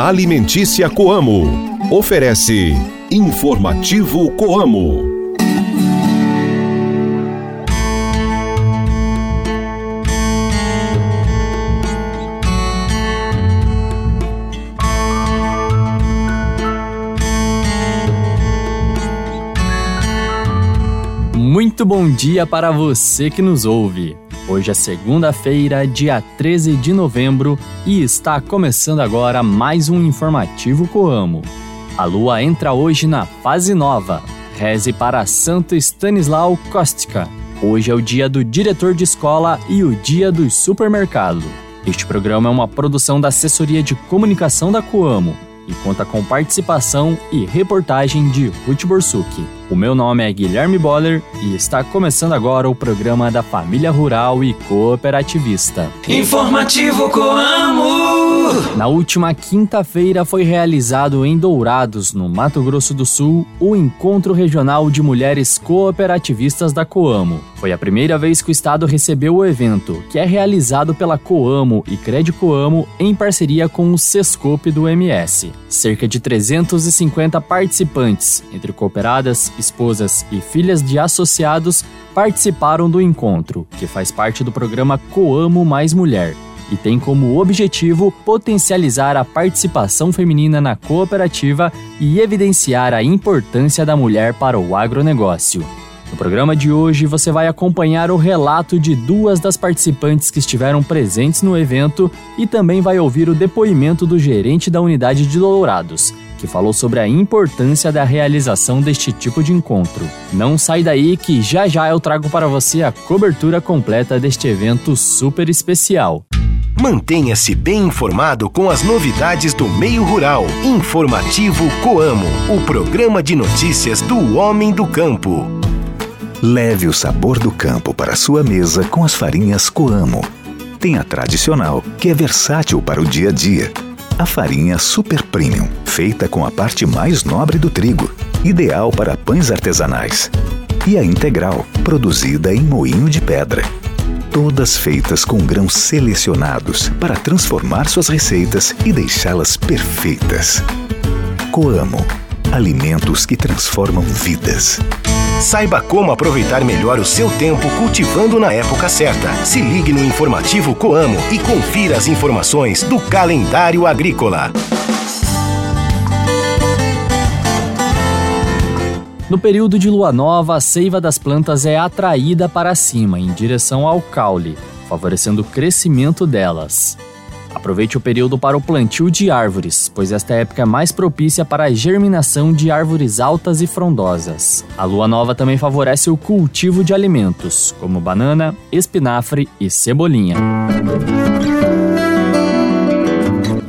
Alimentícia Coamo. Oferece Informativo Coamo. Muito bom dia para você que nos ouve. Hoje é segunda-feira, dia 13 de novembro, e está começando agora mais um informativo Coamo. A lua entra hoje na fase nova. Reze para Santo Stanislau Kostka. Hoje é o dia do diretor de escola e o dia do supermercado. Este programa é uma produção da Assessoria de Comunicação da Coamo e conta com participação e reportagem de Ruth Borsuk. O meu nome é Guilherme Boller e está começando agora o programa da Família Rural e Cooperativista. Informativo Coamo! Na última quinta-feira foi realizado em Dourados, no Mato Grosso do Sul, o Encontro Regional de Mulheres Cooperativistas da Coamo. Foi a primeira vez que o estado recebeu o evento, que é realizado pela Coamo e Cred Coamo em parceria com o Sescope do MS. Cerca de 350 participantes, entre cooperadas, esposas e filhas de associados, participaram do encontro, que faz parte do programa Coamo Mais Mulher e tem como objetivo potencializar a participação feminina na cooperativa e evidenciar a importância da mulher para o agronegócio. No programa de hoje você vai acompanhar o relato de duas das participantes que estiveram presentes no evento e também vai ouvir o depoimento do gerente da unidade de Dourados, que falou sobre a importância da realização deste tipo de encontro. Não sai daí que já já eu trago para você a cobertura completa deste evento super especial. Mantenha-se bem informado com as novidades do meio rural. Informativo Coamo, o programa de notícias do homem do campo. Leve o sabor do campo para sua mesa com as farinhas Coamo. Tem a tradicional, que é versátil para o dia a dia. A farinha Super Premium, feita com a parte mais nobre do trigo, ideal para pães artesanais. E a integral, produzida em moinho de pedra todas feitas com grãos selecionados para transformar suas receitas e deixá-las perfeitas. Coamo alimentos que transformam vidas. Saiba como aproveitar melhor o seu tempo cultivando na época certa. Se ligue no informativo Coamo e confira as informações do calendário agrícola. No período de lua nova, a seiva das plantas é atraída para cima, em direção ao caule, favorecendo o crescimento delas. Aproveite o período para o plantio de árvores, pois esta época é mais propícia para a germinação de árvores altas e frondosas. A lua nova também favorece o cultivo de alimentos, como banana, espinafre e cebolinha.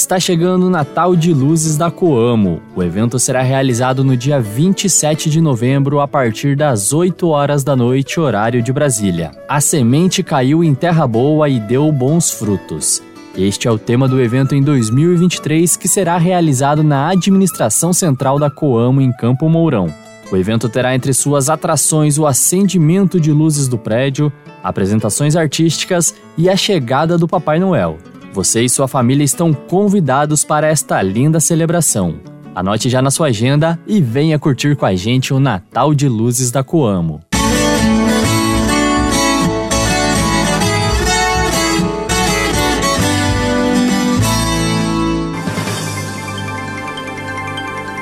Está chegando o Natal de Luzes da Coamo. O evento será realizado no dia 27 de novembro a partir das 8 horas da noite, horário de Brasília. A semente caiu em terra boa e deu bons frutos. Este é o tema do evento em 2023 que será realizado na administração central da Coamo em Campo Mourão. O evento terá entre suas atrações o acendimento de luzes do prédio, apresentações artísticas e a chegada do Papai Noel. Você e sua família estão convidados para esta linda celebração. Anote já na sua agenda e venha curtir com a gente o Natal de Luzes da Coamo.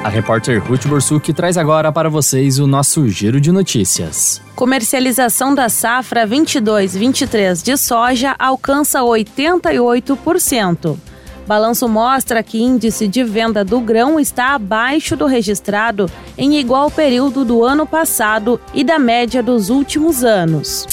A repórter Ruth Borsuk traz agora para vocês o nosso giro de notícias. Comercialização da safra 22-23 de soja alcança 88%. Balanço mostra que índice de venda do grão está abaixo do registrado em igual período do ano passado e da média dos últimos anos.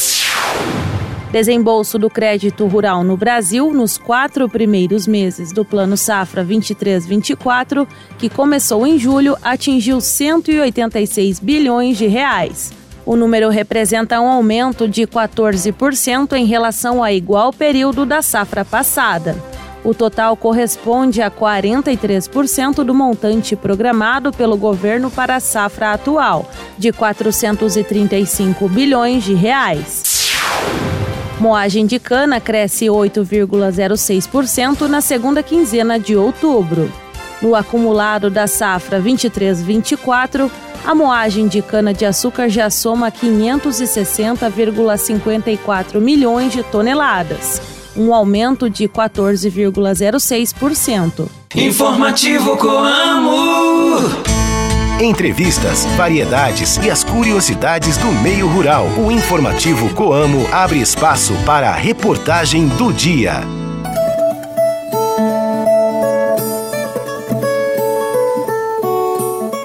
Desembolso do crédito rural no Brasil nos quatro primeiros meses do Plano Safra 23-24, que começou em julho, atingiu 186 bilhões de reais. O número representa um aumento de 14% em relação a igual período da safra passada. O total corresponde a 43% do montante programado pelo governo para a safra atual, de 435 bilhões de reais. Moagem de cana cresce 8,06% na segunda quinzena de outubro. No acumulado da safra 23-24, a moagem de cana-de-açúcar já soma 560,54 milhões de toneladas, um aumento de 14,06%. Informativo Coamo. Entrevistas, variedades e as curiosidades do meio rural. O informativo Coamo abre espaço para a reportagem do dia.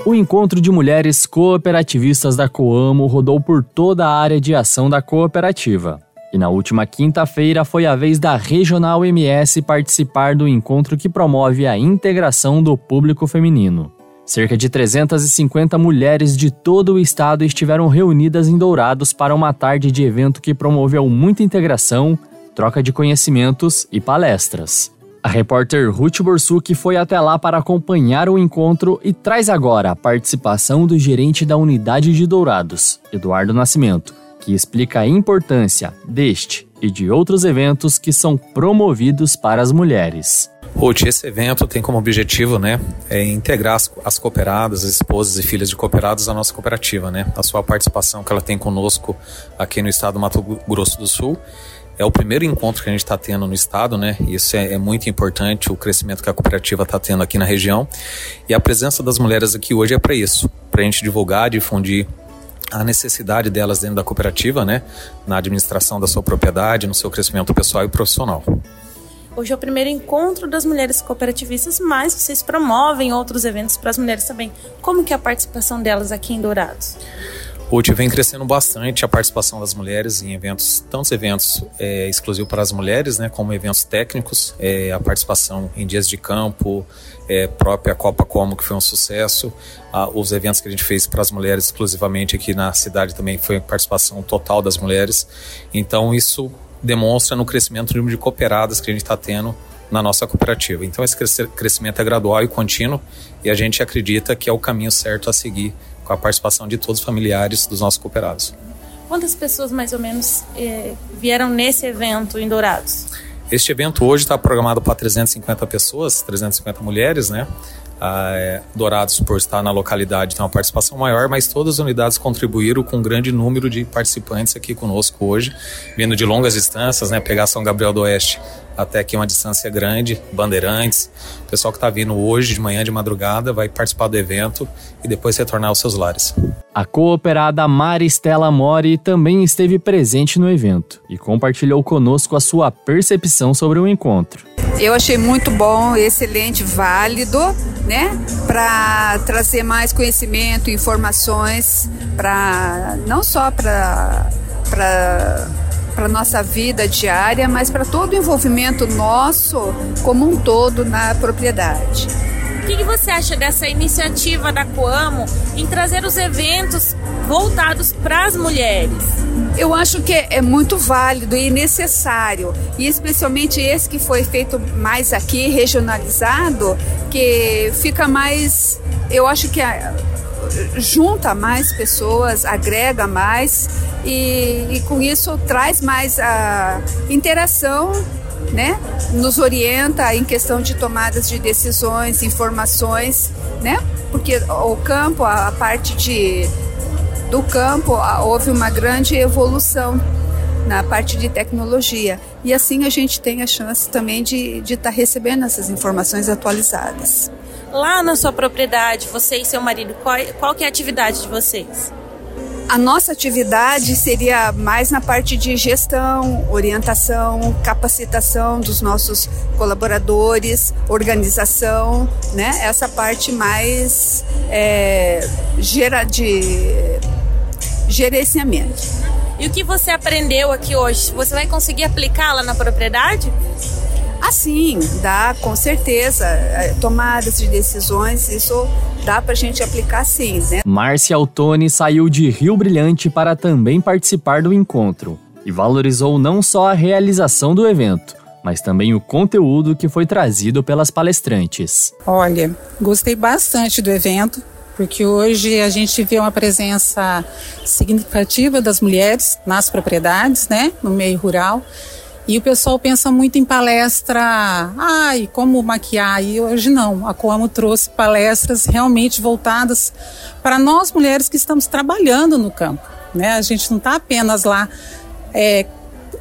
O encontro de mulheres cooperativistas da Coamo rodou por toda a área de ação da cooperativa. E na última quinta-feira foi a vez da Regional MS participar do encontro que promove a integração do público feminino. Cerca de 350 mulheres de todo o estado estiveram reunidas em Dourados para uma tarde de evento que promoveu muita integração, troca de conhecimentos e palestras. A repórter Ruth Borsuk foi até lá para acompanhar o encontro e traz agora a participação do gerente da unidade de Dourados, Eduardo Nascimento, que explica a importância deste e de outros eventos que são promovidos para as mulheres. Ruth, esse evento tem como objetivo, né, é integrar as, as, cooperadas, as esposas e filhas de cooperados à nossa cooperativa, né, a sua participação que ela tem conosco aqui no estado do Mato Grosso do Sul é o primeiro encontro que a gente está tendo no estado, né? Isso é, é, muito importante, o crescimento que a cooperativa está tendo aqui na região. E a presença das mulheres aqui hoje é para isso, para a gente divulgar, difundir a necessidade delas dentro da cooperativa, né? Na administração da sua propriedade, no seu crescimento pessoal e profissional. Hoje é o primeiro encontro das mulheres cooperativistas, mas vocês promovem outros eventos para as mulheres também. Como que é a participação delas aqui em Dourados? Hoje vem crescendo bastante a participação das mulheres em eventos, tantos eventos é, exclusivos para as mulheres, né, como eventos técnicos, é, a participação em dias de campo, é, própria Copa Como, que foi um sucesso, ah, os eventos que a gente fez para as mulheres exclusivamente aqui na cidade também foi participação total das mulheres. Então isso demonstra no crescimento do número de cooperadas que a gente está tendo na nossa cooperativa. Então esse crescimento é gradual e contínuo e a gente acredita que é o caminho certo a seguir com a participação de todos os familiares dos nossos cooperados. Quantas pessoas mais ou menos eh, vieram nesse evento em Dourados? Este evento hoje está programado para 350 pessoas, 350 mulheres, né? Ah, é, Dourados, por estar na localidade, tem uma participação maior, mas todas as unidades contribuíram com um grande número de participantes aqui conosco hoje, vindo de longas distâncias, né? Pegar São Gabriel do Oeste até aqui uma distância grande, Bandeirantes. O pessoal que está vindo hoje, de manhã, de madrugada, vai participar do evento e depois retornar aos seus lares. A cooperada Maristela Mori também esteve presente no evento e compartilhou conosco a sua percepção sobre o encontro. Eu achei muito bom, excelente, válido, né? Para trazer mais conhecimento, informações, para não só para para nossa vida diária, mas para todo o envolvimento nosso como um todo na propriedade. O que, que você acha dessa iniciativa da Coamo em trazer os eventos voltados para as mulheres? Eu acho que é muito válido e necessário, e especialmente esse que foi feito mais aqui, regionalizado, que fica mais. Eu acho que junta mais pessoas, agrega mais e, e com isso traz mais a interação né? Nos orienta em questão de tomadas de decisões, informações, né? Porque o campo, a parte de do campo, houve uma grande evolução na parte de tecnologia. E assim a gente tem a chance também de estar tá recebendo essas informações atualizadas. Lá na sua propriedade, você e seu marido, qual, qual que é a atividade de vocês? A nossa atividade seria mais na parte de gestão, orientação, capacitação dos nossos colaboradores, organização, né? Essa parte mais é, gera de gerenciamento. E o que você aprendeu aqui hoje? Você vai conseguir aplicá-la na propriedade? Assim, dá, com certeza. É, tomadas de decisões, isso dá para a gente aplicar sim, né? Márcia Altoni saiu de Rio Brilhante para também participar do encontro e valorizou não só a realização do evento, mas também o conteúdo que foi trazido pelas palestrantes. Olha, gostei bastante do evento, porque hoje a gente vê uma presença significativa das mulheres nas propriedades, né, no meio rural. E o pessoal pensa muito em palestra, ai, como maquiar. E hoje não. A Coamo trouxe palestras realmente voltadas para nós mulheres que estamos trabalhando no campo. Né? A gente não está apenas lá é,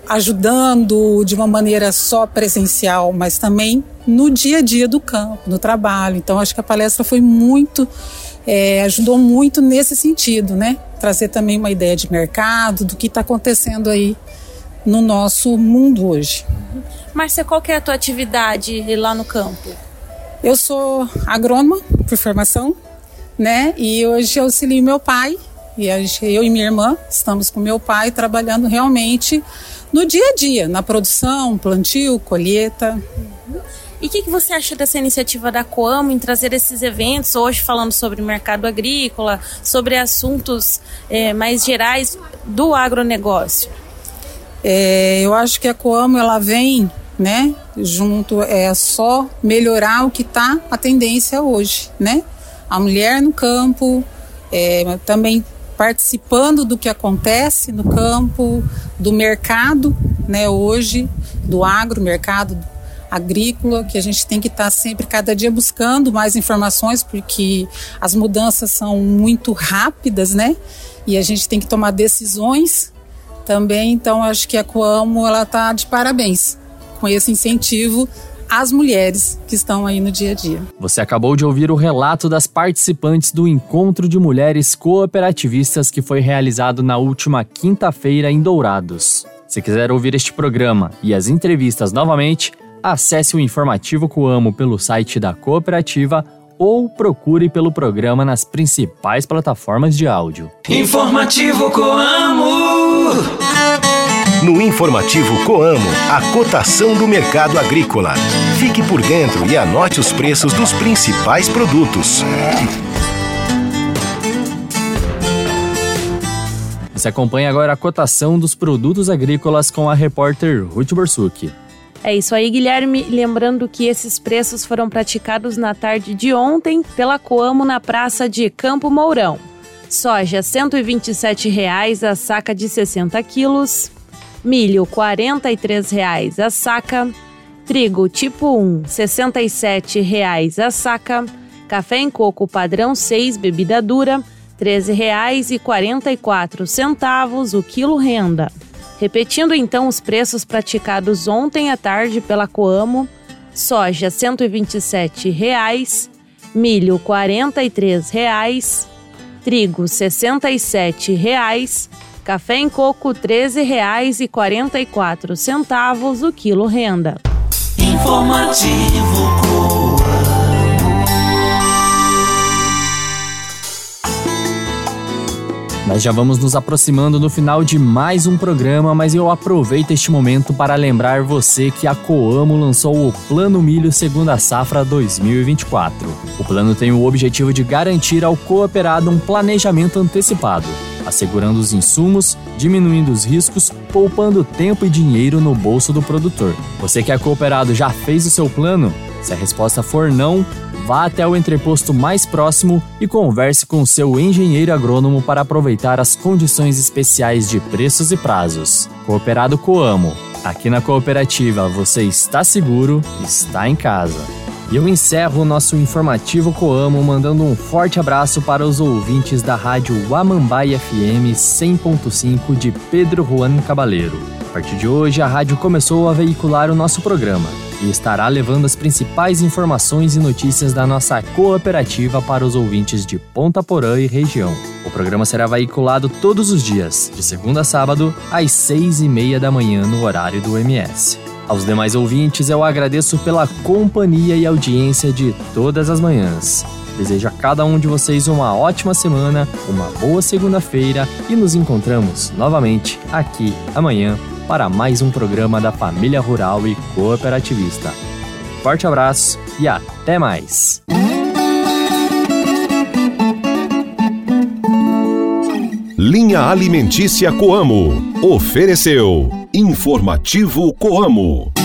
ajudando de uma maneira só presencial, mas também no dia a dia do campo, no trabalho. Então, acho que a palestra foi muito, é, ajudou muito nesse sentido, né? Trazer também uma ideia de mercado, do que está acontecendo aí no nosso mundo hoje. Márcia, qual que é a tua atividade lá no campo? Eu sou agrônoma por formação, né? E hoje eu auxilio meu pai, e eu e minha irmã estamos com meu pai trabalhando realmente no dia a dia, na produção, plantio, colheita. E o que, que, você acha dessa iniciativa da Coamo em trazer esses eventos, hoje falando sobre mercado agrícola, sobre assuntos é, mais gerais do agronegócio? É, eu acho que a Coamo ela vem, né, junto é só melhorar o que está a tendência hoje, né? A mulher no campo, é, também participando do que acontece no campo, do mercado, né, hoje, do agro, mercado agrícola, que a gente tem que estar tá sempre, cada dia, buscando mais informações, porque as mudanças são muito rápidas, né? E a gente tem que tomar decisões também. Então, acho que a Coamo ela está de parabéns com esse incentivo às mulheres que estão aí no dia a dia. Você acabou de ouvir o relato das participantes do Encontro de Mulheres Cooperativistas que foi realizado na última quinta-feira em Dourados. Se quiser ouvir este programa e as entrevistas novamente, acesse o Informativo Coamo pelo site da cooperativa ou procure pelo programa nas principais plataformas de áudio. Informativo Coamo. No informativo Coamo, a cotação do mercado agrícola. Fique por dentro e anote os preços dos principais produtos. Você acompanha agora a cotação dos produtos agrícolas com a repórter Ruth Borsuk. É isso aí, Guilherme. Lembrando que esses preços foram praticados na tarde de ontem pela Coamo na praça de Campo Mourão. Soja R$ 127,00 a saca de 60 quilos. Milho R$ 43,00 a saca. Trigo tipo 1, R$ 67,00 a saca. Café em coco padrão 6, bebida dura, R$ 13,44 o quilo renda. Repetindo então os preços praticados ontem à tarde pela Coamo: soja R$ 127,00, milho R$ 43,00, trigo R$ 67,00, café em coco R$ 13,44 o quilo renda. Informativo Nós já vamos nos aproximando do final de mais um programa, mas eu aproveito este momento para lembrar você que a Coamo lançou o Plano Milho Segunda Safra 2024. O plano tem o objetivo de garantir ao cooperado um planejamento antecipado, assegurando os insumos, diminuindo os riscos, poupando tempo e dinheiro no bolso do produtor. Você que é cooperado já fez o seu plano? Se a resposta for não, vá até o entreposto mais próximo e converse com seu engenheiro agrônomo para aproveitar as condições especiais de preços e prazos. Cooperado Coamo. Aqui na cooperativa você está seguro, está em casa. E eu encerro o nosso informativo Coamo mandando um forte abraço para os ouvintes da rádio Wamambai FM 100.5 de Pedro Juan Cabaleiro. A partir de hoje, a rádio começou a veicular o nosso programa e estará levando as principais informações e notícias da nossa cooperativa para os ouvintes de Ponta Porã e região. O programa será veiculado todos os dias, de segunda a sábado, às seis e meia da manhã no horário do MS. Aos demais ouvintes, eu agradeço pela companhia e audiência de todas as manhãs. Desejo a cada um de vocês uma ótima semana, uma boa segunda-feira e nos encontramos novamente aqui amanhã para mais um programa da Família Rural e Cooperativista. Forte abraço e até mais! Linha Alimentícia Coamo. Ofereceu Informativo Coamo.